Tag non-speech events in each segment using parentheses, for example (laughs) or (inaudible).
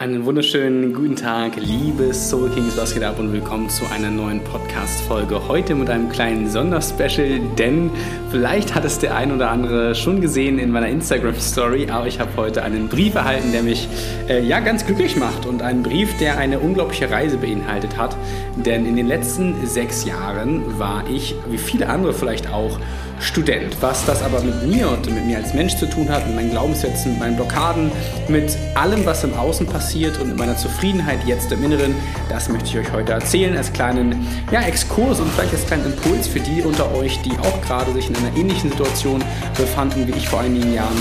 Einen wunderschönen guten Tag, liebe Soul Kings, was geht ab und willkommen zu einer neuen Podcast-Folge. Heute mit einem kleinen Sonderspecial, denn vielleicht hat es der ein oder andere schon gesehen in meiner Instagram-Story, aber ich habe heute einen Brief erhalten, der mich äh, ja ganz glücklich macht und einen Brief, der eine unglaubliche Reise beinhaltet hat. Denn in den letzten sechs Jahren war ich, wie viele andere vielleicht auch, Student. Was das aber mit mir und mit mir als Mensch zu tun hat, mit meinen Glaubenssätzen, mit meinen Blockaden, mit allem, was im Außen passiert und mit meiner Zufriedenheit jetzt im Inneren, das möchte ich euch heute erzählen als kleinen ja, Exkurs und vielleicht als kleinen Impuls für die unter euch, die auch gerade sich in einer ähnlichen Situation befanden wie ich vor einigen Jahren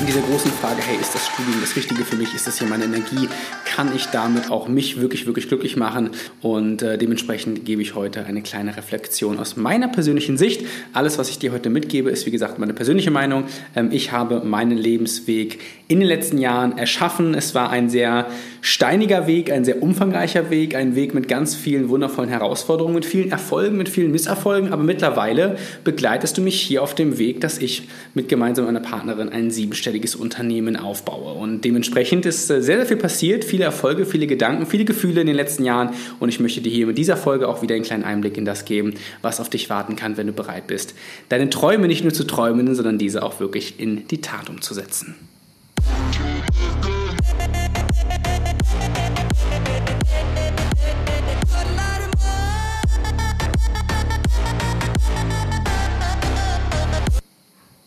in dieser großen Frage, hey, ist das Studium das Richtige für mich? Ist das hier meine Energie? Kann ich damit auch mich wirklich, wirklich glücklich machen? Und äh, dementsprechend gebe ich heute eine kleine Reflexion aus meiner persönlichen Sicht. Alles, was ich dir heute mitgebe, ist wie gesagt meine persönliche Meinung. Ähm, ich habe meinen Lebensweg in den letzten Jahren erschaffen. Es war ein sehr steiniger Weg, ein sehr umfangreicher Weg, ein Weg mit ganz vielen wundervollen Herausforderungen, mit vielen Erfolgen, mit vielen Misserfolgen. Aber mittlerweile begleitest du mich hier auf dem Weg, dass ich mit gemeinsam einer Partnerin einen siebenstelligen sechsstelliges Unternehmen aufbaue. Und dementsprechend ist äh, sehr, sehr viel passiert, viele Erfolge, viele Gedanken, viele Gefühle in den letzten Jahren. Und ich möchte dir hier mit dieser Folge auch wieder einen kleinen Einblick in das geben, was auf dich warten kann, wenn du bereit bist, deine Träume nicht nur zu träumen, sondern diese auch wirklich in die Tat umzusetzen.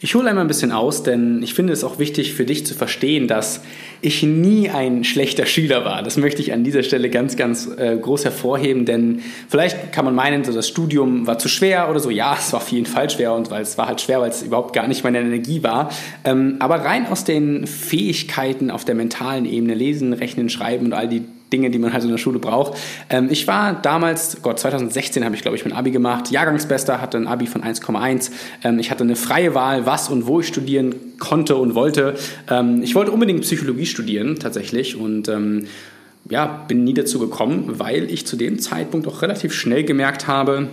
Ich hole einmal ein bisschen aus, denn ich finde es auch wichtig für dich zu verstehen, dass ich nie ein schlechter Schüler war. Das möchte ich an dieser Stelle ganz, ganz äh, groß hervorheben, denn vielleicht kann man meinen, so das Studium war zu schwer oder so. Ja, es war auf jeden Fall schwer und weil es war halt schwer, weil es überhaupt gar nicht meine Energie war. Ähm, aber rein aus den Fähigkeiten auf der mentalen Ebene, lesen, rechnen, schreiben und all die Dinge, die man halt in der Schule braucht. Ähm, ich war damals, Gott, 2016 habe ich, glaube ich, mein Abi gemacht, Jahrgangsbester, hatte ein Abi von 1,1. Ähm, ich hatte eine freie Wahl, was und wo ich studieren konnte und wollte. Ähm, ich wollte unbedingt Psychologie studieren, tatsächlich, und ähm, ja, bin nie dazu gekommen, weil ich zu dem Zeitpunkt auch relativ schnell gemerkt habe,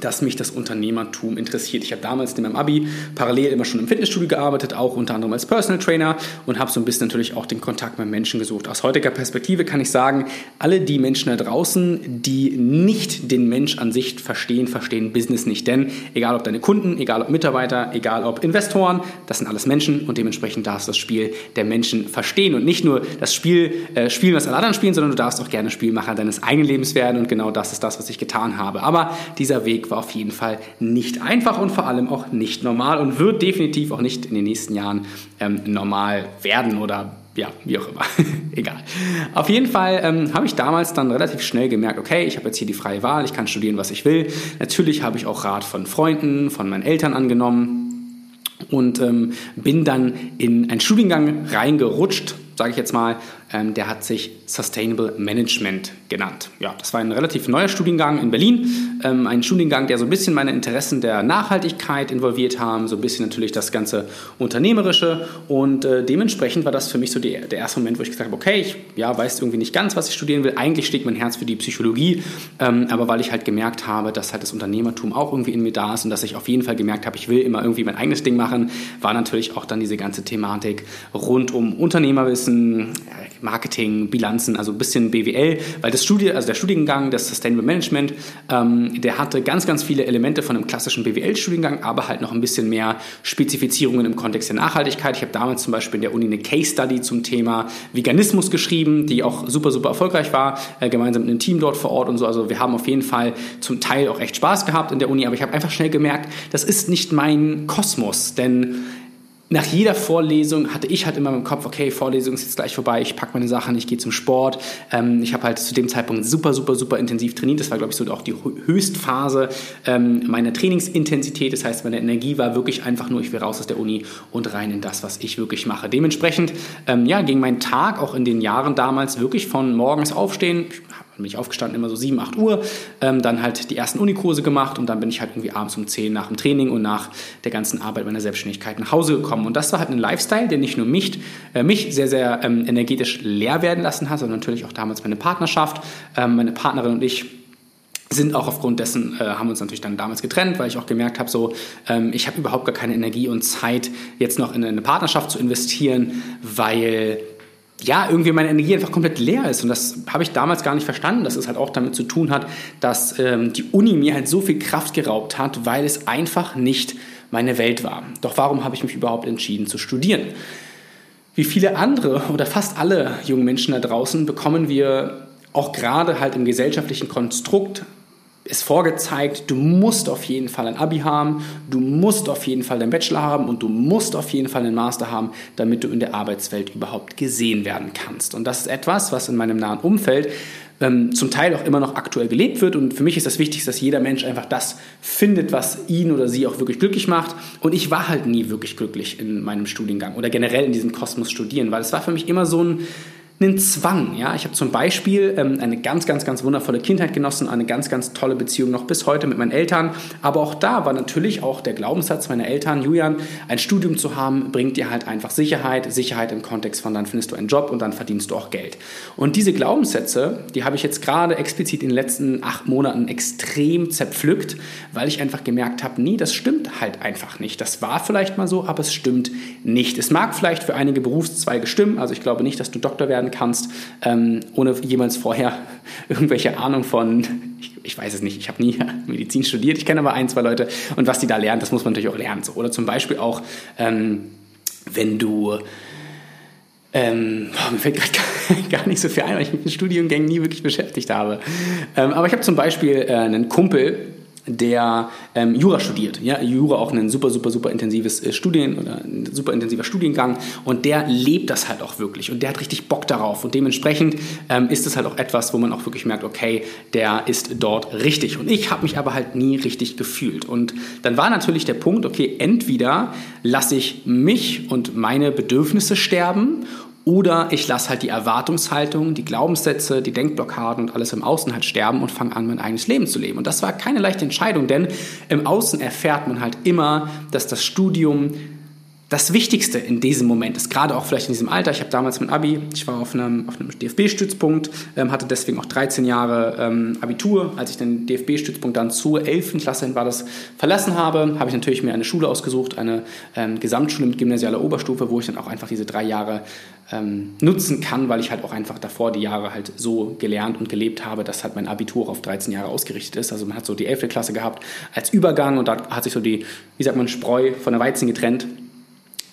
dass mich das Unternehmertum interessiert. Ich habe damals in meinem Abi parallel immer schon im Fitnessstudio gearbeitet, auch unter anderem als Personal Trainer und habe so ein bisschen natürlich auch den Kontakt mit Menschen gesucht. Aus heutiger Perspektive kann ich sagen, alle die Menschen da draußen, die nicht den Mensch an sich verstehen, verstehen Business nicht. Denn egal ob deine Kunden, egal ob Mitarbeiter, egal ob Investoren, das sind alles Menschen und dementsprechend darfst du das Spiel der Menschen verstehen und nicht nur das Spiel äh, spielen, was alle anderen spielen, sondern du darfst auch gerne Spielmacher deines eigenen Lebens werden und genau das ist das, was ich getan habe. Aber dieser Weg war auf jeden Fall nicht einfach und vor allem auch nicht normal und wird definitiv auch nicht in den nächsten Jahren ähm, normal werden oder ja, wie auch immer. (laughs) Egal. Auf jeden Fall ähm, habe ich damals dann relativ schnell gemerkt, okay, ich habe jetzt hier die freie Wahl, ich kann studieren, was ich will. Natürlich habe ich auch Rat von Freunden, von meinen Eltern angenommen und ähm, bin dann in einen Studiengang reingerutscht, sage ich jetzt mal, ähm, der hat sich Sustainable Management genannt. Ja, das war ein relativ neuer Studiengang in Berlin, ähm, ein Studiengang, der so ein bisschen meine Interessen der Nachhaltigkeit involviert haben, so ein bisschen natürlich das ganze Unternehmerische und äh, dementsprechend war das für mich so die, der erste Moment, wo ich gesagt habe, okay, ich ja, weiß irgendwie nicht ganz, was ich studieren will. Eigentlich schlägt mein Herz für die Psychologie, ähm, aber weil ich halt gemerkt habe, dass halt das Unternehmertum auch irgendwie in mir da ist und dass ich auf jeden Fall gemerkt habe, ich will immer irgendwie mein eigenes Ding machen, war natürlich auch dann diese ganze Thematik rund um Unternehmerwissen, Marketing, Bilanzen, also ein bisschen BWL, weil das Studie, also der Studiengang, das Sustainable Management, ähm, der hatte ganz, ganz viele Elemente von einem klassischen BWL-Studiengang, aber halt noch ein bisschen mehr Spezifizierungen im Kontext der Nachhaltigkeit. Ich habe damals zum Beispiel in der Uni eine Case Study zum Thema Veganismus geschrieben, die auch super, super erfolgreich war, äh, gemeinsam mit einem Team dort vor Ort und so. Also wir haben auf jeden Fall zum Teil auch echt Spaß gehabt in der Uni, aber ich habe einfach schnell gemerkt, das ist nicht mein Kosmos, denn nach jeder Vorlesung hatte ich halt immer im Kopf, okay, Vorlesung ist jetzt gleich vorbei, ich packe meine Sachen, ich gehe zum Sport. Ähm, ich habe halt zu dem Zeitpunkt super, super, super intensiv trainiert. Das war, glaube ich, so auch die Höchstphase ähm, meiner Trainingsintensität. Das heißt, meine Energie war wirklich einfach nur, ich will raus aus der Uni und rein in das, was ich wirklich mache. Dementsprechend, ähm, ja, ging mein Tag auch in den Jahren damals wirklich von morgens aufstehen, dann bin ich aufgestanden, immer so 7, 8 Uhr, ähm, dann halt die ersten Unikurse gemacht und dann bin ich halt irgendwie abends um 10 nach dem Training und nach der ganzen Arbeit meiner Selbstständigkeit nach Hause gekommen. Und das war halt ein Lifestyle, der nicht nur mich, äh, mich sehr, sehr ähm, energetisch leer werden lassen hat, sondern natürlich auch damals meine Partnerschaft. Ähm, meine Partnerin und ich sind auch aufgrund dessen, äh, haben uns natürlich dann damals getrennt, weil ich auch gemerkt habe, so, ähm, ich habe überhaupt gar keine Energie und Zeit, jetzt noch in eine Partnerschaft zu investieren, weil ja, irgendwie meine Energie einfach komplett leer ist. Und das habe ich damals gar nicht verstanden, dass es halt auch damit zu tun hat, dass ähm, die Uni mir halt so viel Kraft geraubt hat, weil es einfach nicht meine Welt war. Doch warum habe ich mich überhaupt entschieden zu studieren? Wie viele andere oder fast alle jungen Menschen da draußen bekommen wir auch gerade halt im gesellschaftlichen Konstrukt ist vorgezeigt, du musst auf jeden Fall ein Abi haben, du musst auf jeden Fall einen Bachelor haben und du musst auf jeden Fall einen Master haben, damit du in der Arbeitswelt überhaupt gesehen werden kannst. Und das ist etwas, was in meinem nahen Umfeld ähm, zum Teil auch immer noch aktuell gelebt wird. Und für mich ist das Wichtigste, dass jeder Mensch einfach das findet, was ihn oder sie auch wirklich glücklich macht. Und ich war halt nie wirklich glücklich in meinem Studiengang oder generell in diesem Kosmos studieren, weil es war für mich immer so ein einen Zwang. Ja? Ich habe zum Beispiel ähm, eine ganz, ganz, ganz wundervolle Kindheit genossen, eine ganz, ganz tolle Beziehung noch bis heute mit meinen Eltern. Aber auch da war natürlich auch der Glaubenssatz meiner Eltern, Julian, ein Studium zu haben, bringt dir halt einfach Sicherheit. Sicherheit im Kontext von, dann findest du einen Job und dann verdienst du auch Geld. Und diese Glaubenssätze, die habe ich jetzt gerade explizit in den letzten acht Monaten extrem zerpflückt, weil ich einfach gemerkt habe, nee, das stimmt halt einfach nicht. Das war vielleicht mal so, aber es stimmt nicht. Es mag vielleicht für einige Berufszweige stimmen. Also ich glaube nicht, dass du Doktor werden werden kannst, ähm, ohne jemals vorher (laughs) irgendwelche Ahnung von, ich, ich weiß es nicht, ich habe nie (laughs) Medizin studiert, ich kenne aber ein, zwei Leute und was die da lernen, das muss man natürlich auch lernen. So. Oder zum Beispiel auch, ähm, wenn du ähm, mir fällt gerade (laughs) gar nicht so viel ein, weil ich mich mit Studiengängen nie wirklich beschäftigt habe. Ähm, aber ich habe zum Beispiel äh, einen Kumpel, der ähm, Jura studiert. Ja, Jura auch ein super, super, super intensives äh, Studien oder ein super intensiver Studiengang. Und der lebt das halt auch wirklich. Und der hat richtig Bock darauf. Und dementsprechend ähm, ist es halt auch etwas, wo man auch wirklich merkt, okay, der ist dort richtig. Und ich habe mich aber halt nie richtig gefühlt. Und dann war natürlich der Punkt, okay, entweder lasse ich mich und meine Bedürfnisse sterben oder ich lasse halt die Erwartungshaltung, die Glaubenssätze, die Denkblockaden und alles im Außen halt sterben und fange an, mein eigenes Leben zu leben. Und das war keine leichte Entscheidung, denn im Außen erfährt man halt immer, dass das Studium das Wichtigste in diesem Moment ist, gerade auch vielleicht in diesem Alter. Ich habe damals mein Abi, ich war auf einem, auf einem DFB-Stützpunkt, ähm, hatte deswegen auch 13 Jahre ähm, Abitur. Als ich den DFB-Stützpunkt dann zur 11. Klasse hin war das verlassen habe, habe ich natürlich mir eine Schule ausgesucht, eine ähm, Gesamtschule mit gymnasialer Oberstufe, wo ich dann auch einfach diese drei Jahre ähm, nutzen kann, weil ich halt auch einfach davor die Jahre halt so gelernt und gelebt habe, dass halt mein Abitur auf 13 Jahre ausgerichtet ist. Also man hat so die 11. Klasse gehabt als Übergang und da hat sich so die, wie sagt man, Spreu von der Weizen getrennt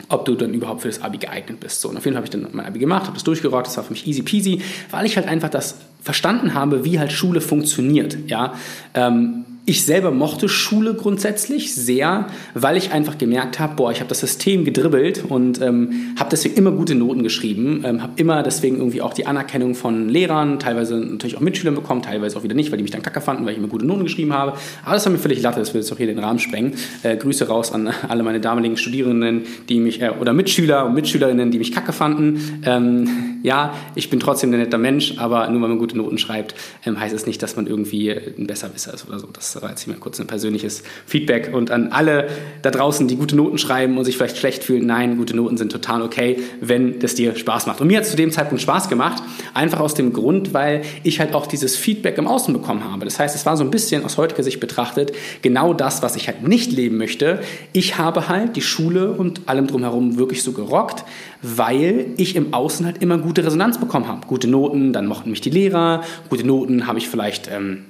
ob du dann überhaupt für das Abi geeignet bist. So, und auf jeden Fall habe ich dann mein Abi gemacht, habe das durchgerockt, das war für mich easy peasy, weil ich halt einfach das verstanden habe, wie halt Schule funktioniert. Ja, ähm, ich selber mochte Schule grundsätzlich sehr, weil ich einfach gemerkt habe, boah, ich habe das System gedribbelt und ähm, habe deswegen immer gute Noten geschrieben, ähm, habe immer deswegen irgendwie auch die Anerkennung von Lehrern, teilweise natürlich auch Mitschülern bekommen, teilweise auch wieder nicht, weil die mich dann kacke fanden, weil ich immer gute Noten geschrieben habe. Aber das war mir völlig latte, das will jetzt auch hier den Rahmen sprengen. Äh, Grüße raus an alle meine damaligen Studierenden, die mich, äh, oder Mitschüler und Mitschülerinnen, die mich kacke fanden. Ähm, ja, ich bin trotzdem ein netter Mensch, aber nur weil man gute Noten schreibt, ähm, heißt es nicht, dass man irgendwie ein Besserwisser ist oder so. Das das war jetzt mal kurz ein persönliches Feedback. Und an alle da draußen, die gute Noten schreiben und sich vielleicht schlecht fühlen, nein, gute Noten sind total okay, wenn das dir Spaß macht. Und mir hat es zu dem Zeitpunkt Spaß gemacht, einfach aus dem Grund, weil ich halt auch dieses Feedback im Außen bekommen habe. Das heißt, es war so ein bisschen aus heutiger Sicht betrachtet genau das, was ich halt nicht leben möchte. Ich habe halt die Schule und allem drumherum wirklich so gerockt, weil ich im Außen halt immer gute Resonanz bekommen habe. Gute Noten, dann mochten mich die Lehrer, gute Noten habe ich vielleicht ähm,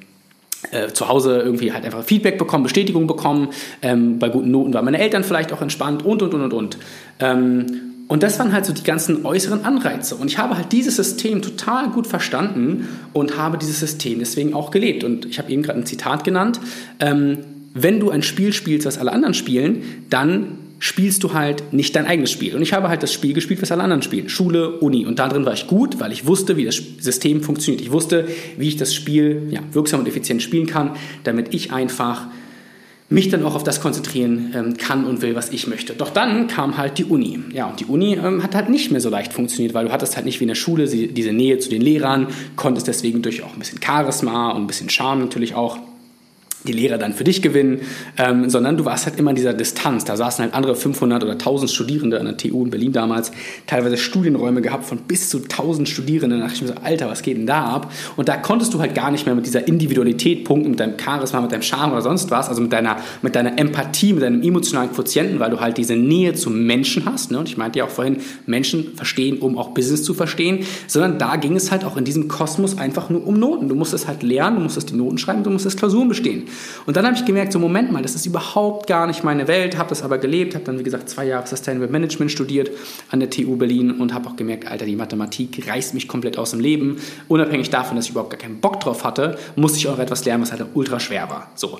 äh, zu Hause irgendwie halt einfach Feedback bekommen, Bestätigung bekommen. Ähm, bei guten Noten waren meine Eltern vielleicht auch entspannt und, und, und, und, und. Ähm, und das waren halt so die ganzen äußeren Anreize. Und ich habe halt dieses System total gut verstanden und habe dieses System deswegen auch gelebt. Und ich habe eben gerade ein Zitat genannt. Ähm, wenn du ein Spiel spielst, was alle anderen spielen, dann spielst du halt nicht dein eigenes Spiel. Und ich habe halt das Spiel gespielt, was alle anderen spielen. Schule, Uni. Und darin war ich gut, weil ich wusste, wie das System funktioniert. Ich wusste, wie ich das Spiel ja, wirksam und effizient spielen kann, damit ich einfach mich dann auch auf das konzentrieren ähm, kann und will, was ich möchte. Doch dann kam halt die Uni. Ja, und die Uni ähm, hat halt nicht mehr so leicht funktioniert, weil du hattest halt nicht wie in der Schule diese Nähe zu den Lehrern, konntest deswegen durch auch ein bisschen Charisma und ein bisschen Charme natürlich auch die Lehrer dann für dich gewinnen, ähm, sondern du warst halt immer in dieser Distanz. Da saßen halt andere 500 oder 1000 Studierende an der TU in Berlin damals, teilweise Studienräume gehabt von bis zu 1000 Studierenden. Da dachte ich mir so, Alter, was geht denn da ab? Und da konntest du halt gar nicht mehr mit dieser Individualität punkten, mit deinem Charisma, mit deinem Charme oder sonst was, also mit deiner, mit deiner Empathie, mit deinem emotionalen Quotienten, weil du halt diese Nähe zum Menschen hast. Ne? Und ich meinte ja auch vorhin, Menschen verstehen, um auch Business zu verstehen, sondern da ging es halt auch in diesem Kosmos einfach nur um Noten. Du musstest halt lernen, du musstest die Noten schreiben, du musstest Klausuren bestehen. Und dann habe ich gemerkt, so Moment mal, das ist überhaupt gar nicht meine Welt, habe das aber gelebt, habe dann wie gesagt zwei Jahre Sustainable Management studiert an der TU Berlin und habe auch gemerkt, Alter, die Mathematik reißt mich komplett aus dem Leben. Unabhängig davon, dass ich überhaupt gar keinen Bock drauf hatte, musste ich auch etwas lernen, was halt ultra schwer war. So.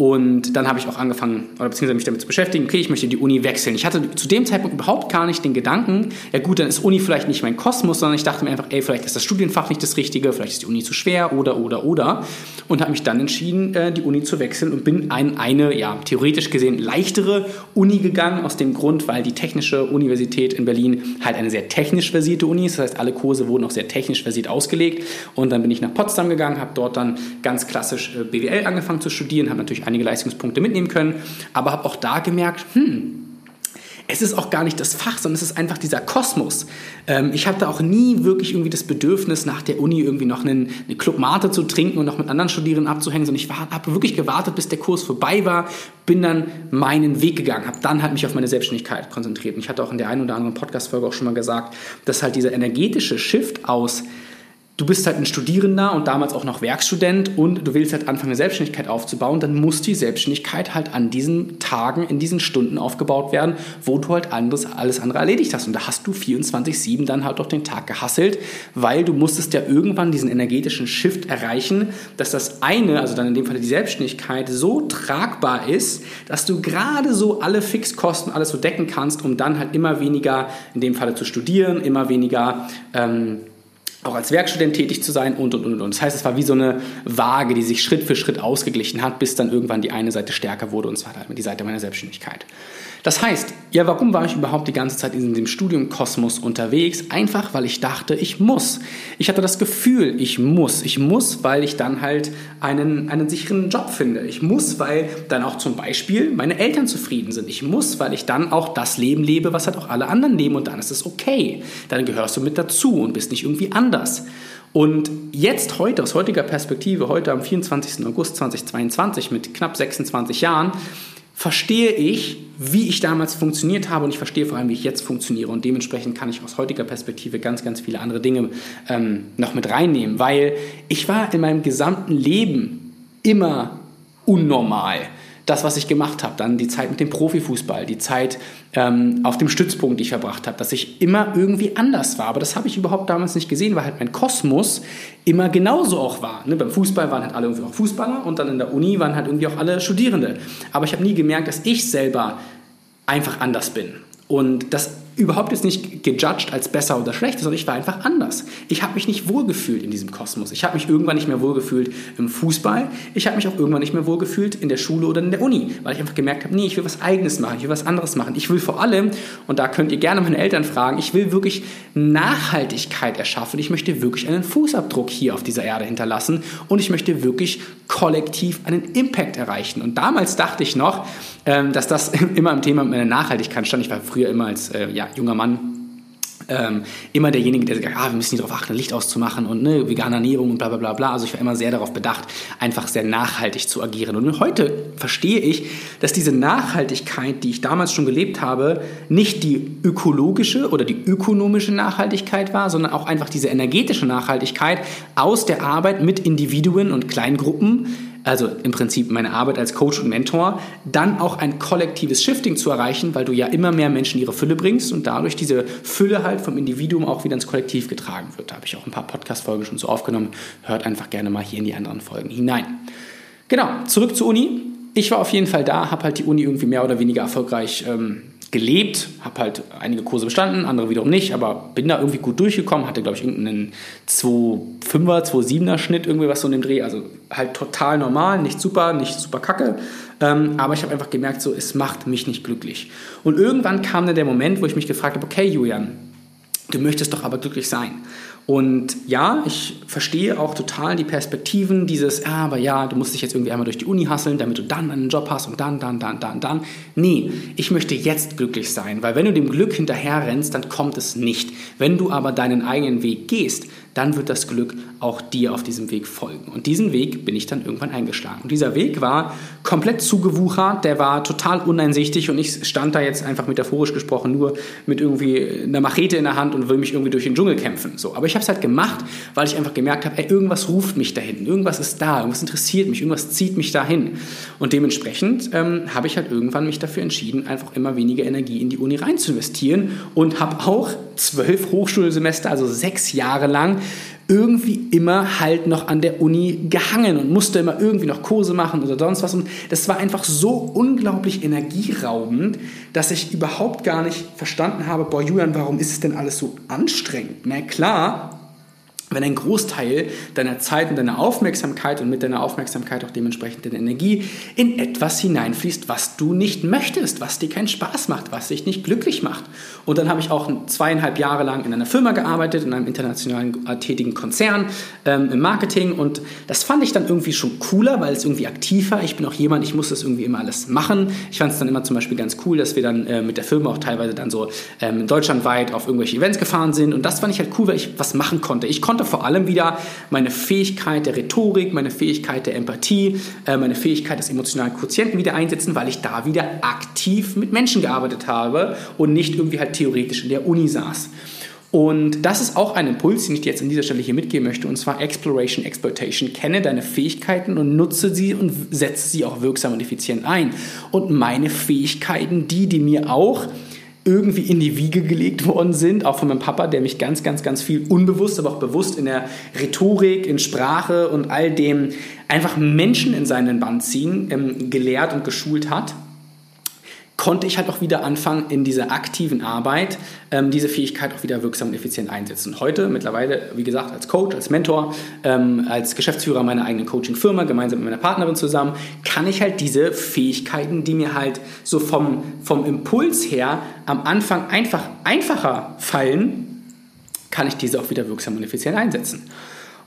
Und dann habe ich auch angefangen, oder beziehungsweise mich damit zu beschäftigen, okay, ich möchte die Uni wechseln. Ich hatte zu dem Zeitpunkt überhaupt gar nicht den Gedanken, ja gut, dann ist Uni vielleicht nicht mein Kosmos, sondern ich dachte mir einfach, ey, vielleicht ist das Studienfach nicht das Richtige, vielleicht ist die Uni zu schwer oder, oder, oder. Und habe mich dann entschieden, äh, die Uni zu wechseln und bin in eine, ja, theoretisch gesehen leichtere Uni gegangen, aus dem Grund, weil die Technische Universität in Berlin halt eine sehr technisch versierte Uni ist. Das heißt, alle Kurse wurden auch sehr technisch versiert ausgelegt. Und dann bin ich nach Potsdam gegangen, habe dort dann ganz klassisch äh, BWL angefangen zu studieren, habe natürlich einige Leistungspunkte mitnehmen können, aber habe auch da gemerkt, hm, es ist auch gar nicht das Fach, sondern es ist einfach dieser Kosmos. Ähm, ich hatte auch nie wirklich irgendwie das Bedürfnis, nach der Uni irgendwie noch einen, eine Club Mate zu trinken und noch mit anderen Studierenden abzuhängen, sondern ich habe wirklich gewartet, bis der Kurs vorbei war, bin dann meinen Weg gegangen, habe dann halt mich auf meine Selbstständigkeit konzentriert. Und ich hatte auch in der einen oder anderen Podcast-Folge auch schon mal gesagt, dass halt dieser energetische Shift aus du bist halt ein Studierender und damals auch noch Werkstudent und du willst halt anfangen, eine Selbstständigkeit aufzubauen, dann muss die Selbstständigkeit halt an diesen Tagen, in diesen Stunden aufgebaut werden, wo du halt anderes, alles andere erledigt hast. Und da hast du 24-7 dann halt doch den Tag gehasselt, weil du musstest ja irgendwann diesen energetischen Shift erreichen, dass das eine, also dann in dem Fall die Selbstständigkeit, so tragbar ist, dass du gerade so alle Fixkosten, alles so decken kannst, um dann halt immer weniger, in dem Falle zu studieren, immer weniger ähm, auch als Werkstudent tätig zu sein und, und, und, und. Das heißt, es war wie so eine Waage, die sich Schritt für Schritt ausgeglichen hat, bis dann irgendwann die eine Seite stärker wurde und zwar halt die Seite meiner Selbstständigkeit. Das heißt, ja, warum war ich überhaupt die ganze Zeit in dem Studiumkosmos unterwegs? Einfach, weil ich dachte, ich muss. Ich hatte das Gefühl, ich muss. Ich muss, weil ich dann halt einen, einen sicheren Job finde. Ich muss, weil dann auch zum Beispiel meine Eltern zufrieden sind. Ich muss, weil ich dann auch das Leben lebe, was halt auch alle anderen leben und dann ist es okay. Dann gehörst du mit dazu und bist nicht irgendwie anders. Und jetzt heute, aus heutiger Perspektive, heute am 24. August 2022 mit knapp 26 Jahren, verstehe ich, wie ich damals funktioniert habe und ich verstehe vor allem, wie ich jetzt funktioniere. Und dementsprechend kann ich aus heutiger Perspektive ganz, ganz viele andere Dinge ähm, noch mit reinnehmen, weil ich war in meinem gesamten Leben immer unnormal das, was ich gemacht habe, dann die Zeit mit dem Profifußball, die Zeit ähm, auf dem Stützpunkt, die ich verbracht habe, dass ich immer irgendwie anders war. Aber das habe ich überhaupt damals nicht gesehen, weil halt mein Kosmos immer genauso auch war. Ne? Beim Fußball waren halt alle irgendwie auch Fußballer und dann in der Uni waren halt irgendwie auch alle Studierende. Aber ich habe nie gemerkt, dass ich selber einfach anders bin. Und das überhaupt jetzt nicht gejudged als besser oder schlechter, sondern ich war einfach anders. Ich habe mich nicht wohlgefühlt in diesem Kosmos. Ich habe mich irgendwann nicht mehr wohlgefühlt im Fußball. Ich habe mich auch irgendwann nicht mehr wohlgefühlt in der Schule oder in der Uni, weil ich einfach gemerkt habe, nee, ich will was Eigenes machen, ich will was anderes machen. Ich will vor allem, und da könnt ihr gerne meine Eltern fragen, ich will wirklich Nachhaltigkeit erschaffen. Ich möchte wirklich einen Fußabdruck hier auf dieser Erde hinterlassen und ich möchte wirklich kollektiv einen Impact erreichen. Und damals dachte ich noch, ähm, dass das (laughs) immer im Thema meiner Nachhaltigkeit stand. Ich war früher immer als äh, junger Mann ähm, immer derjenige, der sagt, ah, wir müssen hier darauf achten, Licht auszumachen und ne, vegane Ernährung und bla bla bla bla. Also ich war immer sehr darauf bedacht, einfach sehr nachhaltig zu agieren. Und heute verstehe ich, dass diese Nachhaltigkeit, die ich damals schon gelebt habe, nicht die ökologische oder die ökonomische Nachhaltigkeit war, sondern auch einfach diese energetische Nachhaltigkeit aus der Arbeit mit Individuen und Kleingruppen also im Prinzip meine Arbeit als Coach und Mentor, dann auch ein kollektives Shifting zu erreichen, weil du ja immer mehr Menschen ihre Fülle bringst und dadurch diese Fülle halt vom Individuum auch wieder ins Kollektiv getragen wird. Da habe ich auch ein paar Podcast-Folgen schon so aufgenommen. Hört einfach gerne mal hier in die anderen Folgen hinein. Genau, zurück zur Uni. Ich war auf jeden Fall da, habe halt die Uni irgendwie mehr oder weniger erfolgreich ähm, gelebt, habe halt einige Kurse bestanden, andere wiederum nicht, aber bin da irgendwie gut durchgekommen, hatte glaube ich irgendeinen 2,5er, 2,7er Schnitt, irgendwie was so in dem Dreh, also halt total normal, nicht super, nicht super kacke, ähm, aber ich habe einfach gemerkt, so, es macht mich nicht glücklich. Und irgendwann kam dann der Moment, wo ich mich gefragt habe, okay Julian, Du möchtest doch aber glücklich sein. Und ja, ich verstehe auch total die Perspektiven dieses, ah, aber ja, du musst dich jetzt irgendwie einmal durch die Uni hasseln, damit du dann einen Job hast und dann, dann, dann, dann, dann. Nee, ich möchte jetzt glücklich sein, weil wenn du dem Glück hinterher rennst, dann kommt es nicht. Wenn du aber deinen eigenen Weg gehst, dann wird das Glück auch dir auf diesem Weg folgen. Und diesen Weg bin ich dann irgendwann eingeschlagen. Und dieser Weg war komplett zugewuchert, der war total uneinsichtig und ich stand da jetzt einfach metaphorisch gesprochen nur mit irgendwie einer Machete in der Hand und will mich irgendwie durch den Dschungel kämpfen. So, aber ich habe es halt gemacht, weil ich einfach gemerkt habe, ey, irgendwas ruft mich dahin, irgendwas ist da, irgendwas interessiert mich, irgendwas zieht mich dahin. Und dementsprechend ähm, habe ich halt irgendwann mich dafür entschieden, einfach immer weniger Energie in die Uni rein zu investieren und habe auch zwölf Hochschulsemester, also sechs Jahre lang, irgendwie immer halt noch an der Uni gehangen und musste immer irgendwie noch Kurse machen oder sonst was. Und das war einfach so unglaublich energieraubend, dass ich überhaupt gar nicht verstanden habe, boah Julian, warum ist es denn alles so anstrengend? Na klar, wenn ein Großteil deiner Zeit und deiner Aufmerksamkeit und mit deiner Aufmerksamkeit auch dementsprechend deine Energie in etwas hineinfließt, was du nicht möchtest, was dir keinen Spaß macht, was dich nicht glücklich macht. Und dann habe ich auch zweieinhalb Jahre lang in einer Firma gearbeitet, in einem internationalen äh, tätigen Konzern ähm, im Marketing und das fand ich dann irgendwie schon cooler, weil es irgendwie aktiver. Ich bin auch jemand, ich muss das irgendwie immer alles machen. Ich fand es dann immer zum Beispiel ganz cool, dass wir dann äh, mit der Firma auch teilweise dann so ähm, deutschlandweit auf irgendwelche Events gefahren sind und das fand ich halt cool, weil ich was machen konnte. Ich konnte konnte vor allem wieder meine Fähigkeit der Rhetorik, meine Fähigkeit der Empathie, äh, meine Fähigkeit des emotionalen Quotienten wieder einsetzen, weil ich da wieder aktiv mit Menschen gearbeitet habe und nicht irgendwie halt theoretisch in der Uni saß. Und das ist auch ein Impuls, den ich dir jetzt an dieser Stelle hier mitgeben möchte, und zwar Exploration, Exploitation. Kenne deine Fähigkeiten und nutze sie und setze sie auch wirksam und effizient ein. Und meine Fähigkeiten, die, die mir auch irgendwie in die Wiege gelegt worden sind, auch von meinem Papa, der mich ganz, ganz, ganz viel unbewusst, aber auch bewusst in der Rhetorik, in Sprache und all dem einfach Menschen in seinen Band ziehen ähm, gelehrt und geschult hat konnte ich halt auch wieder anfangen, in dieser aktiven Arbeit ähm, diese Fähigkeit auch wieder wirksam und effizient einsetzen. Heute mittlerweile, wie gesagt, als Coach, als Mentor, ähm, als Geschäftsführer meiner eigenen Coaching-Firma, gemeinsam mit meiner Partnerin zusammen, kann ich halt diese Fähigkeiten, die mir halt so vom, vom Impuls her am Anfang einfach einfacher fallen, kann ich diese auch wieder wirksam und effizient einsetzen.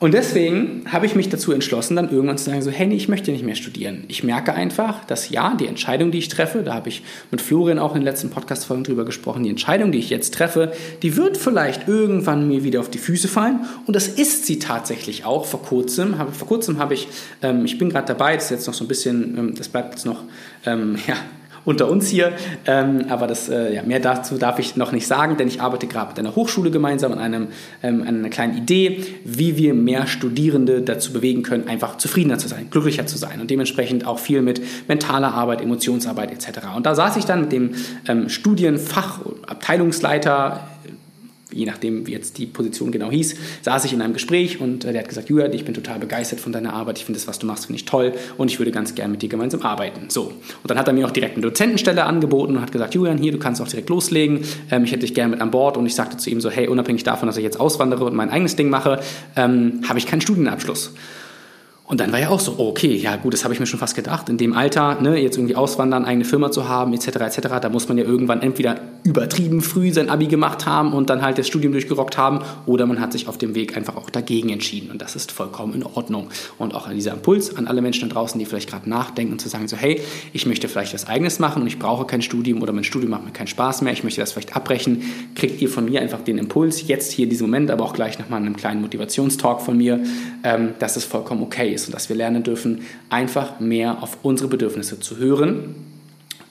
Und deswegen habe ich mich dazu entschlossen, dann irgendwann zu sagen, so, hey, nee, ich möchte nicht mehr studieren. Ich merke einfach, dass ja, die Entscheidung, die ich treffe, da habe ich mit Florian auch in den letzten Podcast-Folgen drüber gesprochen, die Entscheidung, die ich jetzt treffe, die wird vielleicht irgendwann mir wieder auf die Füße fallen. Und das ist sie tatsächlich auch. Vor kurzem habe, vor kurzem habe ich, ähm, ich bin gerade dabei, das ist jetzt noch so ein bisschen, ähm, das bleibt jetzt noch, ähm, (laughs) ja, unter uns hier. Ähm, aber das, äh, ja, mehr dazu darf ich noch nicht sagen, denn ich arbeite gerade mit einer Hochschule gemeinsam an, einem, ähm, an einer kleinen Idee, wie wir mehr Studierende dazu bewegen können, einfach zufriedener zu sein, glücklicher zu sein und dementsprechend auch viel mit mentaler Arbeit, Emotionsarbeit etc. Und da saß ich dann mit dem ähm, Studienfach, Abteilungsleiter je nachdem, wie jetzt die Position genau hieß, saß ich in einem Gespräch und äh, der hat gesagt, Julia, ich bin total begeistert von deiner Arbeit, ich finde das, was du machst, finde ich toll und ich würde ganz gerne mit dir gemeinsam arbeiten. So, und dann hat er mir auch direkt eine Dozentenstelle angeboten und hat gesagt, Julian, hier, du kannst auch direkt loslegen, ähm, ich hätte dich gerne mit an Bord und ich sagte zu ihm so, hey, unabhängig davon, dass ich jetzt auswandere und mein eigenes Ding mache, ähm, habe ich keinen Studienabschluss. Und dann war ja auch so, okay, ja gut, das habe ich mir schon fast gedacht. In dem Alter, ne, jetzt irgendwie auswandern, eigene Firma zu haben, etc., etc., da muss man ja irgendwann entweder übertrieben früh sein Abi gemacht haben und dann halt das Studium durchgerockt haben, oder man hat sich auf dem Weg einfach auch dagegen entschieden. Und das ist vollkommen in Ordnung. Und auch dieser Impuls an alle Menschen da draußen, die vielleicht gerade nachdenken und zu sagen so, hey, ich möchte vielleicht was Eigenes machen und ich brauche kein Studium oder mein Studium macht mir keinen Spaß mehr, ich möchte das vielleicht abbrechen, kriegt ihr von mir einfach den Impuls, jetzt hier in diesem Moment, aber auch gleich nochmal in einem kleinen Motivationstalk von mir, ähm, dass es vollkommen okay ist ist und dass wir lernen dürfen, einfach mehr auf unsere Bedürfnisse zu hören.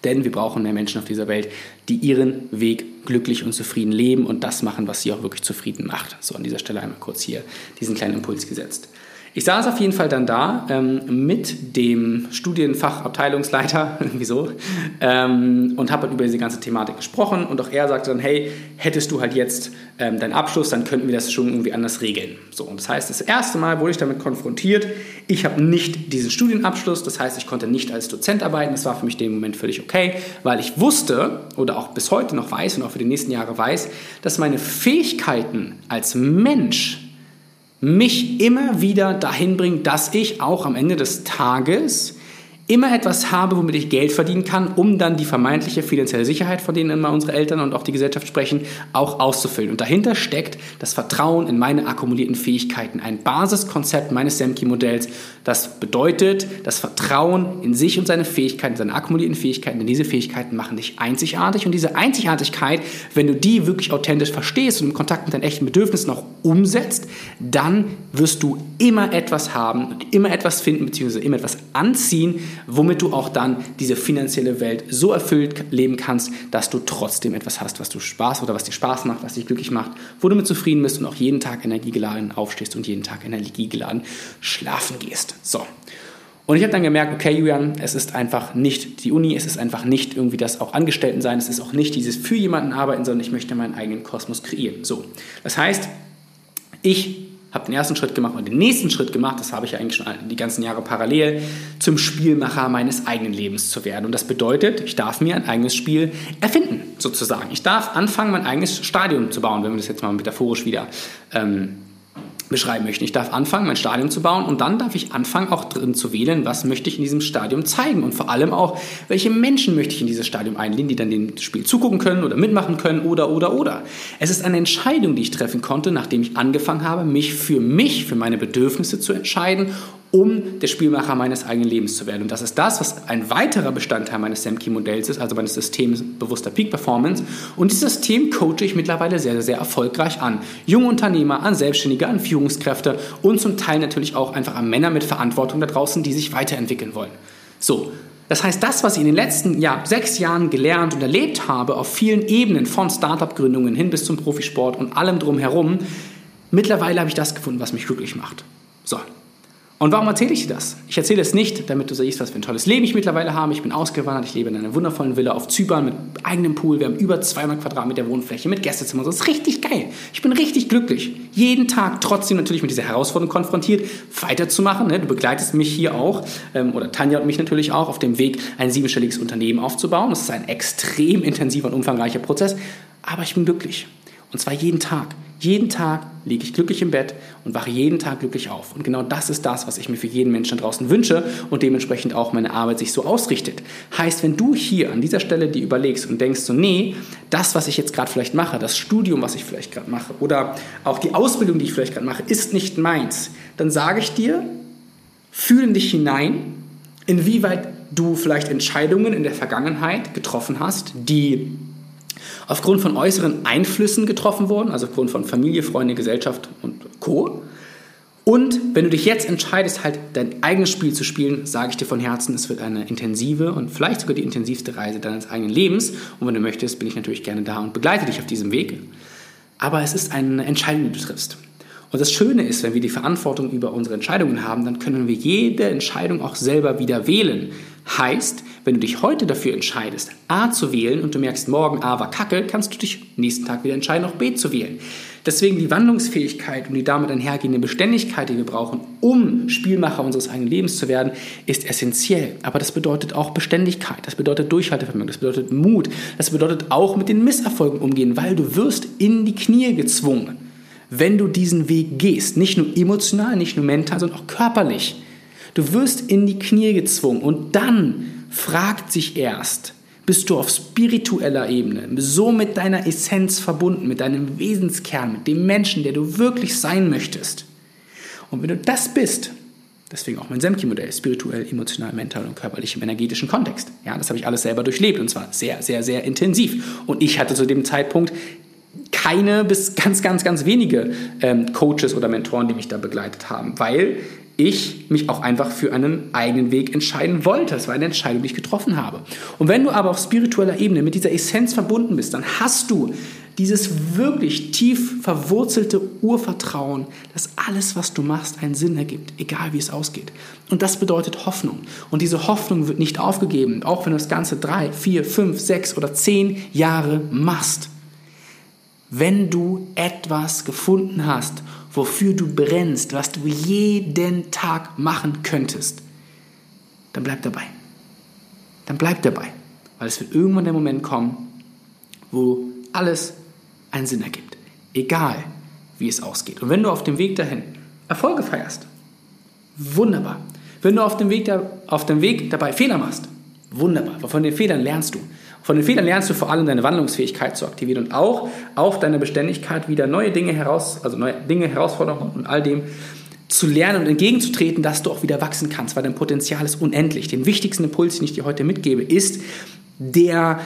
Denn wir brauchen mehr Menschen auf dieser Welt, die ihren Weg glücklich und zufrieden leben und das machen, was sie auch wirklich zufrieden macht. So an dieser Stelle einmal kurz hier diesen kleinen Impuls gesetzt. Ich saß auf jeden Fall dann da ähm, mit dem Studienfachabteilungsleiter, (laughs) irgendwie so, ähm, und habe halt über diese ganze Thematik gesprochen. Und auch er sagte dann, hey, hättest du halt jetzt ähm, deinen Abschluss, dann könnten wir das schon irgendwie anders regeln. So, und das heißt, das erste Mal wurde ich damit konfrontiert, ich habe nicht diesen Studienabschluss, das heißt, ich konnte nicht als Dozent arbeiten. Das war für mich in dem Moment völlig okay, weil ich wusste oder auch bis heute noch weiß und auch für die nächsten Jahre weiß, dass meine Fähigkeiten als Mensch mich immer wieder dahin bringt, dass ich auch am Ende des Tages immer etwas habe, womit ich Geld verdienen kann, um dann die vermeintliche finanzielle Sicherheit, von denen immer unsere Eltern und auch die Gesellschaft sprechen, auch auszufüllen. Und dahinter steckt das Vertrauen in meine akkumulierten Fähigkeiten, ein Basiskonzept meines Semki-Modells. Das bedeutet das Vertrauen in sich und seine Fähigkeiten, seine akkumulierten Fähigkeiten, denn diese Fähigkeiten machen dich einzigartig. Und diese Einzigartigkeit, wenn du die wirklich authentisch verstehst und im Kontakt mit deinen echten Bedürfnissen auch umsetzt, dann wirst du immer etwas haben und immer etwas finden, beziehungsweise immer etwas anziehen, womit du auch dann diese finanzielle Welt so erfüllt leben kannst, dass du trotzdem etwas hast, was du Spaß oder was dir Spaß macht, was dich glücklich macht, wo du mit zufrieden bist und auch jeden Tag energiegeladen aufstehst und jeden Tag energiegeladen schlafen gehst. So. Und ich habe dann gemerkt, okay, Julian, es ist einfach nicht die Uni, es ist einfach nicht irgendwie das auch Angestellten-Sein, es ist auch nicht dieses für jemanden arbeiten, sondern ich möchte meinen eigenen Kosmos kreieren. So. Das heißt, ich habe den ersten Schritt gemacht und den nächsten Schritt gemacht, das habe ich eigentlich schon die ganzen Jahre parallel, zum Spielmacher meines eigenen Lebens zu werden. Und das bedeutet, ich darf mir ein eigenes Spiel erfinden, sozusagen. Ich darf anfangen, mein eigenes Stadion zu bauen, wenn wir das jetzt mal metaphorisch wieder ähm, beschreiben möchten. Ich darf anfangen, mein Stadium zu bauen und dann darf ich anfangen, auch drin zu wählen, was möchte ich in diesem Stadium zeigen und vor allem auch, welche Menschen möchte ich in dieses Stadium einladen, die dann dem Spiel zugucken können oder mitmachen können oder, oder, oder. Es ist eine Entscheidung, die ich treffen konnte, nachdem ich angefangen habe, mich für mich, für meine Bedürfnisse zu entscheiden um der Spielmacher meines eigenen Lebens zu werden. Und das ist das, was ein weiterer Bestandteil meines Semki-Modells ist, also meines Systems bewusster Peak Performance. Und dieses System coache ich mittlerweile sehr, sehr, sehr erfolgreich an. Junge Unternehmer, an Selbstständige, an Führungskräfte und zum Teil natürlich auch einfach an Männer mit Verantwortung da draußen, die sich weiterentwickeln wollen. So, das heißt, das, was ich in den letzten ja, sechs Jahren gelernt und erlebt habe, auf vielen Ebenen, von Startup-Gründungen hin bis zum Profisport und allem drumherum, mittlerweile habe ich das gefunden, was mich glücklich macht. So, und warum erzähle ich dir das? Ich erzähle es nicht, damit du siehst, was für ein tolles Leben ich mittlerweile habe. Ich bin ausgewandert, ich lebe in einer wundervollen Villa auf Zypern mit eigenem Pool. Wir haben über 200 Quadratmeter Wohnfläche mit Gästezimmer. Das ist richtig geil. Ich bin richtig glücklich. Jeden Tag trotzdem natürlich mit dieser Herausforderung konfrontiert, weiterzumachen. Ne? Du begleitest mich hier auch, ähm, oder Tanja und mich natürlich auch, auf dem Weg, ein siebenstelliges Unternehmen aufzubauen. Das ist ein extrem intensiver und umfangreicher Prozess. Aber ich bin glücklich. Und zwar jeden Tag. Jeden Tag liege ich glücklich im Bett und wache jeden Tag glücklich auf. Und genau das ist das, was ich mir für jeden Menschen draußen wünsche und dementsprechend auch meine Arbeit sich so ausrichtet. Heißt, wenn du hier an dieser Stelle dir überlegst und denkst so, nee, das, was ich jetzt gerade vielleicht mache, das Studium, was ich vielleicht gerade mache oder auch die Ausbildung, die ich vielleicht gerade mache, ist nicht meins, dann sage ich dir, fühle dich hinein, inwieweit du vielleicht Entscheidungen in der Vergangenheit getroffen hast, die aufgrund von äußeren Einflüssen getroffen worden, also aufgrund von Familie, Freunde, Gesellschaft und Co. Und wenn du dich jetzt entscheidest, halt dein eigenes Spiel zu spielen, sage ich dir von Herzen, es wird eine intensive und vielleicht sogar die intensivste Reise deines eigenen Lebens. Und wenn du möchtest, bin ich natürlich gerne da und begleite dich auf diesem Weg. Aber es ist eine Entscheidung, die du triffst. Und das Schöne ist, wenn wir die Verantwortung über unsere Entscheidungen haben, dann können wir jede Entscheidung auch selber wieder wählen. Heißt, wenn du dich heute dafür entscheidest, A zu wählen und du merkst, morgen A war kacke, kannst du dich nächsten Tag wieder entscheiden, auch B zu wählen. Deswegen die Wandlungsfähigkeit und die damit einhergehende Beständigkeit, die wir brauchen, um Spielmacher unseres eigenen Lebens zu werden, ist essentiell. Aber das bedeutet auch Beständigkeit, das bedeutet Durchhaltevermögen, das bedeutet Mut, das bedeutet auch mit den Misserfolgen umgehen, weil du wirst in die Knie gezwungen, wenn du diesen Weg gehst. Nicht nur emotional, nicht nur mental, sondern auch körperlich. Du wirst in die Knie gezwungen und dann fragt sich erst, bist du auf spiritueller Ebene so mit deiner Essenz verbunden, mit deinem Wesenskern, mit dem Menschen, der du wirklich sein möchtest. Und wenn du das bist, deswegen auch mein Semki-Modell, spirituell, emotional, mental und körperlich im energetischen Kontext. Ja, das habe ich alles selber durchlebt und zwar sehr, sehr, sehr intensiv. Und ich hatte zu dem Zeitpunkt keine bis ganz, ganz, ganz wenige ähm, Coaches oder Mentoren, die mich da begleitet haben, weil ich mich auch einfach für einen eigenen Weg entscheiden wollte. Das war eine Entscheidung, die ich getroffen habe. Und wenn du aber auf spiritueller Ebene mit dieser Essenz verbunden bist, dann hast du dieses wirklich tief verwurzelte Urvertrauen, dass alles, was du machst, einen Sinn ergibt, egal wie es ausgeht. Und das bedeutet Hoffnung. Und diese Hoffnung wird nicht aufgegeben, auch wenn du das Ganze drei, vier, fünf, sechs oder zehn Jahre machst. Wenn du etwas gefunden hast wofür du brennst, was du jeden Tag machen könntest, dann bleib dabei. Dann bleib dabei. Weil es wird irgendwann der Moment kommen, wo alles einen Sinn ergibt. Egal, wie es ausgeht. Und wenn du auf dem Weg dahin Erfolge feierst, wunderbar. Wenn du auf dem Weg, da, auf dem Weg dabei Fehler machst, wunderbar, von den Fehlern lernst du. Von den Fehlern lernst du vor allem deine Wandlungsfähigkeit zu aktivieren und auch auf deine Beständigkeit wieder neue Dinge heraus, also neue Dinge, Herausforderungen und all dem zu lernen und entgegenzutreten, dass du auch wieder wachsen kannst, weil dein Potenzial ist unendlich. Den wichtigsten Impuls, den ich dir heute mitgebe, ist der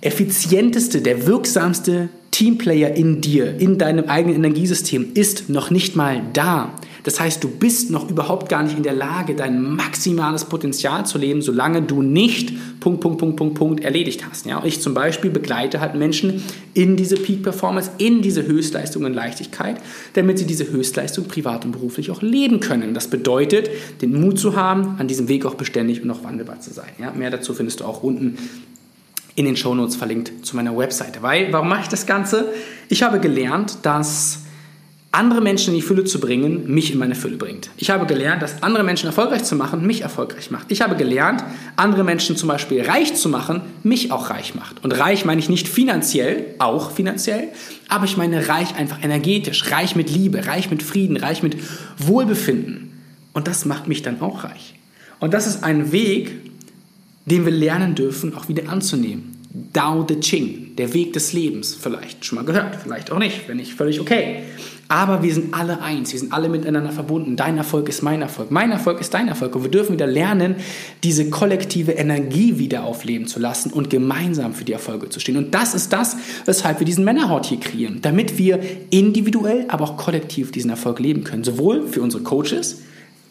effizienteste, der wirksamste Teamplayer in dir, in deinem eigenen Energiesystem ist noch nicht mal da. Das heißt, du bist noch überhaupt gar nicht in der Lage, dein maximales Potenzial zu leben, solange du nicht Punkt, Punkt, Punkt, Punkt, Punkt erledigt hast. Ja? Ich zum Beispiel begleite halt Menschen in diese Peak Performance, in diese Höchstleistung und Leichtigkeit, damit sie diese Höchstleistung privat und beruflich auch leben können. Das bedeutet, den Mut zu haben, an diesem Weg auch beständig und auch wandelbar zu sein. Ja? Mehr dazu findest du auch unten in den Shownotes verlinkt zu meiner Webseite. Weil, warum mache ich das Ganze? Ich habe gelernt, dass andere Menschen in die Fülle zu bringen, mich in meine Fülle bringt. Ich habe gelernt, dass andere Menschen erfolgreich zu machen, mich erfolgreich macht. Ich habe gelernt, andere Menschen zum Beispiel reich zu machen, mich auch reich macht. Und reich meine ich nicht finanziell, auch finanziell, aber ich meine reich einfach energetisch, reich mit Liebe, reich mit Frieden, reich mit Wohlbefinden. Und das macht mich dann auch reich. Und das ist ein Weg, den wir lernen dürfen, auch wieder anzunehmen. Dao De Ching, der Weg des Lebens, vielleicht schon mal gehört, vielleicht auch nicht, wenn nicht, völlig okay. Aber wir sind alle eins, wir sind alle miteinander verbunden. Dein Erfolg ist mein Erfolg, mein Erfolg ist dein Erfolg. Und wir dürfen wieder lernen, diese kollektive Energie wieder aufleben zu lassen und gemeinsam für die Erfolge zu stehen. Und das ist das, weshalb wir diesen Männerhort hier kreieren, damit wir individuell, aber auch kollektiv diesen Erfolg leben können. Sowohl für unsere Coaches,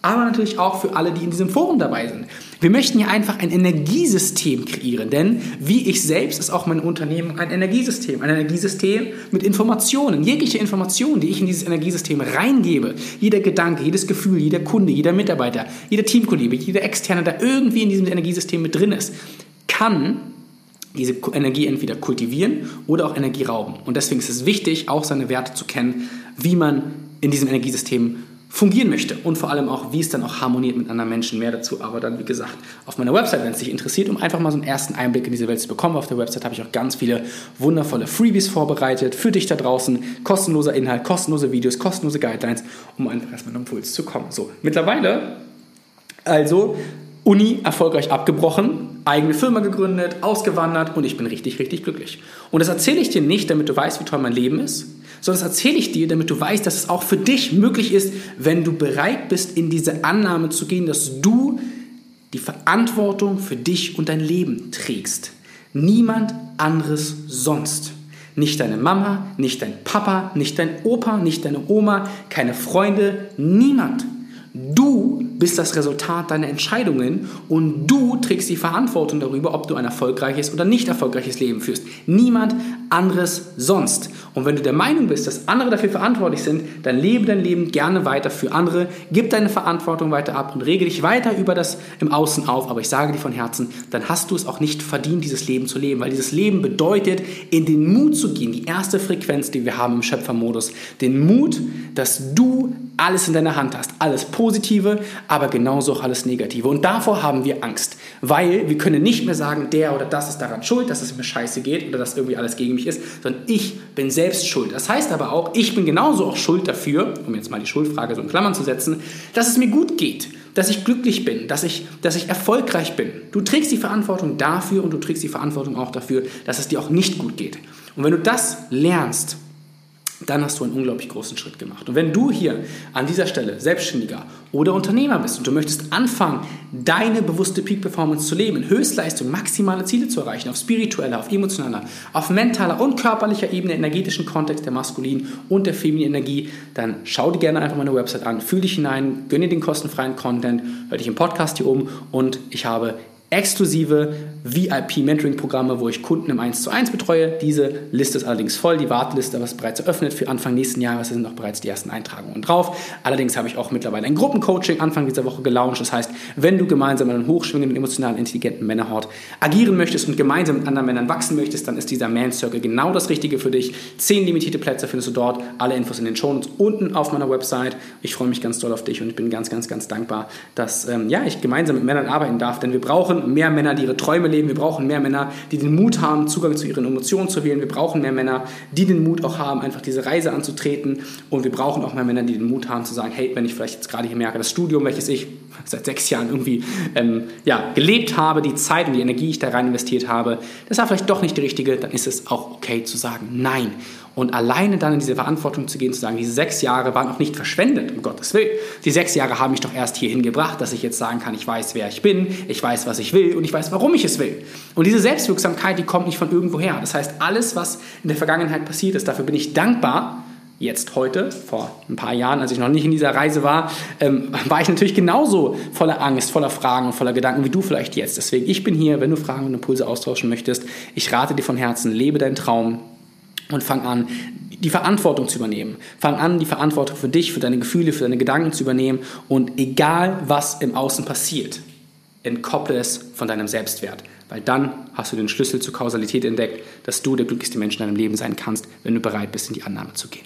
aber natürlich auch für alle, die in diesem Forum dabei sind. Wir möchten hier einfach ein Energiesystem kreieren, denn wie ich selbst ist auch mein Unternehmen ein Energiesystem. Ein Energiesystem mit Informationen. Jegliche Information, die ich in dieses Energiesystem reingebe, jeder Gedanke, jedes Gefühl, jeder Kunde, jeder Mitarbeiter, jeder Teamkollege, jeder Externe, der irgendwie in diesem Energiesystem mit drin ist, kann diese Energie entweder kultivieren oder auch Energie rauben. Und deswegen ist es wichtig, auch seine Werte zu kennen, wie man in diesem Energiesystem fungieren möchte und vor allem auch, wie es dann auch harmoniert mit anderen Menschen. Mehr dazu aber dann, wie gesagt, auf meiner Website, wenn es dich interessiert, um einfach mal so einen ersten Einblick in diese Welt zu bekommen. Auf der Website habe ich auch ganz viele wundervolle Freebies vorbereitet für dich da draußen. Kostenloser Inhalt, kostenlose Videos, kostenlose Guidelines, um einfach erstmal einen Impuls zu kommen. So, mittlerweile also Uni erfolgreich abgebrochen, eigene Firma gegründet, ausgewandert und ich bin richtig, richtig glücklich. Und das erzähle ich dir nicht, damit du weißt, wie toll mein Leben ist, sondern das erzähle ich dir, damit du weißt, dass es auch für dich möglich ist, wenn du bereit bist, in diese Annahme zu gehen, dass du die Verantwortung für dich und dein Leben trägst. Niemand anderes sonst. Nicht deine Mama, nicht dein Papa, nicht dein Opa, nicht deine Oma, keine Freunde, niemand. Du bist das Resultat deiner Entscheidungen und du trägst die Verantwortung darüber, ob du ein erfolgreiches oder nicht erfolgreiches Leben führst. Niemand anderes sonst. Und wenn du der Meinung bist, dass andere dafür verantwortlich sind, dann lebe dein Leben gerne weiter für andere, gib deine Verantwortung weiter ab und rege dich weiter über das im Außen auf. Aber ich sage dir von Herzen, dann hast du es auch nicht verdient, dieses Leben zu leben, weil dieses Leben bedeutet, in den Mut zu gehen, die erste Frequenz, die wir haben im Schöpfermodus, den Mut, dass du alles in deiner Hand hast, alles Positive, aber genauso auch alles Negative. Und davor haben wir Angst, weil wir können nicht mehr sagen, der oder das ist daran schuld, dass es mir scheiße geht oder dass irgendwie alles gegen mich ist, sondern ich bin selbst schuld. Das heißt aber auch, ich bin genauso auch schuld dafür, um jetzt mal die Schuldfrage so in Klammern zu setzen, dass es mir gut geht, dass ich glücklich bin, dass ich, dass ich erfolgreich bin. Du trägst die Verantwortung dafür und du trägst die Verantwortung auch dafür, dass es dir auch nicht gut geht. Und wenn du das lernst, dann hast du einen unglaublich großen Schritt gemacht. Und wenn du hier an dieser Stelle Selbstständiger oder Unternehmer bist und du möchtest anfangen, deine bewusste Peak Performance zu leben, Höchstleistung, maximale Ziele zu erreichen, auf spiritueller, auf emotionaler, auf mentaler und körperlicher Ebene, energetischen Kontext der maskulinen und der femininen Energie, dann schau dir gerne einfach meine Website an, fühl dich hinein, gönne den kostenfreien Content, hör dich im Podcast hier um und ich habe exklusive VIP-Mentoring-Programme, wo ich Kunden im 1 zu 1 betreue. Diese Liste ist allerdings voll. Die Warteliste ist bereits eröffnet für Anfang nächsten Jahres. Sind noch bereits die ersten Eintragungen drauf. Allerdings habe ich auch mittlerweile ein Gruppencoaching Anfang dieser Woche gelauncht. Das heißt, wenn du gemeinsam mit einem hochschwingenden, emotional intelligenten Männerhort agieren möchtest und gemeinsam mit anderen Männern wachsen möchtest, dann ist dieser Man Circle genau das Richtige für dich. Zehn limitierte Plätze findest du dort. Alle Infos in den Shownotes unten auf meiner Website. Ich freue mich ganz doll auf dich und ich bin ganz, ganz, ganz dankbar, dass ähm, ja, ich gemeinsam mit Männern arbeiten darf, denn wir brauchen mehr Männer, die ihre Träume leben. Wir brauchen mehr Männer, die den Mut haben, Zugang zu ihren Emotionen zu wählen. Wir brauchen mehr Männer, die den Mut auch haben, einfach diese Reise anzutreten. Und wir brauchen auch mehr Männer, die den Mut haben zu sagen, hey, wenn ich vielleicht jetzt gerade hier merke, das Studium, welches ich seit sechs Jahren irgendwie ähm, ja, gelebt habe, die Zeit und die Energie, die ich da rein investiert habe, das war vielleicht doch nicht die richtige, dann ist es auch okay zu sagen, nein. Und alleine dann in diese Verantwortung zu gehen, zu sagen, diese sechs Jahre waren auch nicht verschwendet, um Gottes Willen. Die sechs Jahre haben mich doch erst hierhin gebracht, dass ich jetzt sagen kann, ich weiß, wer ich bin, ich weiß, was ich will und ich weiß, warum ich es will. Und diese Selbstwirksamkeit, die kommt nicht von irgendwoher. Das heißt, alles, was in der Vergangenheit passiert ist, dafür bin ich dankbar, jetzt heute, vor ein paar Jahren, als ich noch nicht in dieser Reise war, ähm, war ich natürlich genauso voller Angst, voller Fragen und voller Gedanken wie du vielleicht jetzt. Deswegen, ich bin hier, wenn du Fragen und Impulse austauschen möchtest. Ich rate dir von Herzen, lebe deinen Traum und fang an, die Verantwortung zu übernehmen. Fang an, die Verantwortung für dich, für deine Gefühle, für deine Gedanken zu übernehmen und egal, was im Außen passiert, entkopple es von deinem Selbstwert. Weil dann hast du den Schlüssel zur Kausalität entdeckt, dass du der glücklichste Mensch in deinem Leben sein kannst, wenn du bereit bist, in die Annahme zu gehen.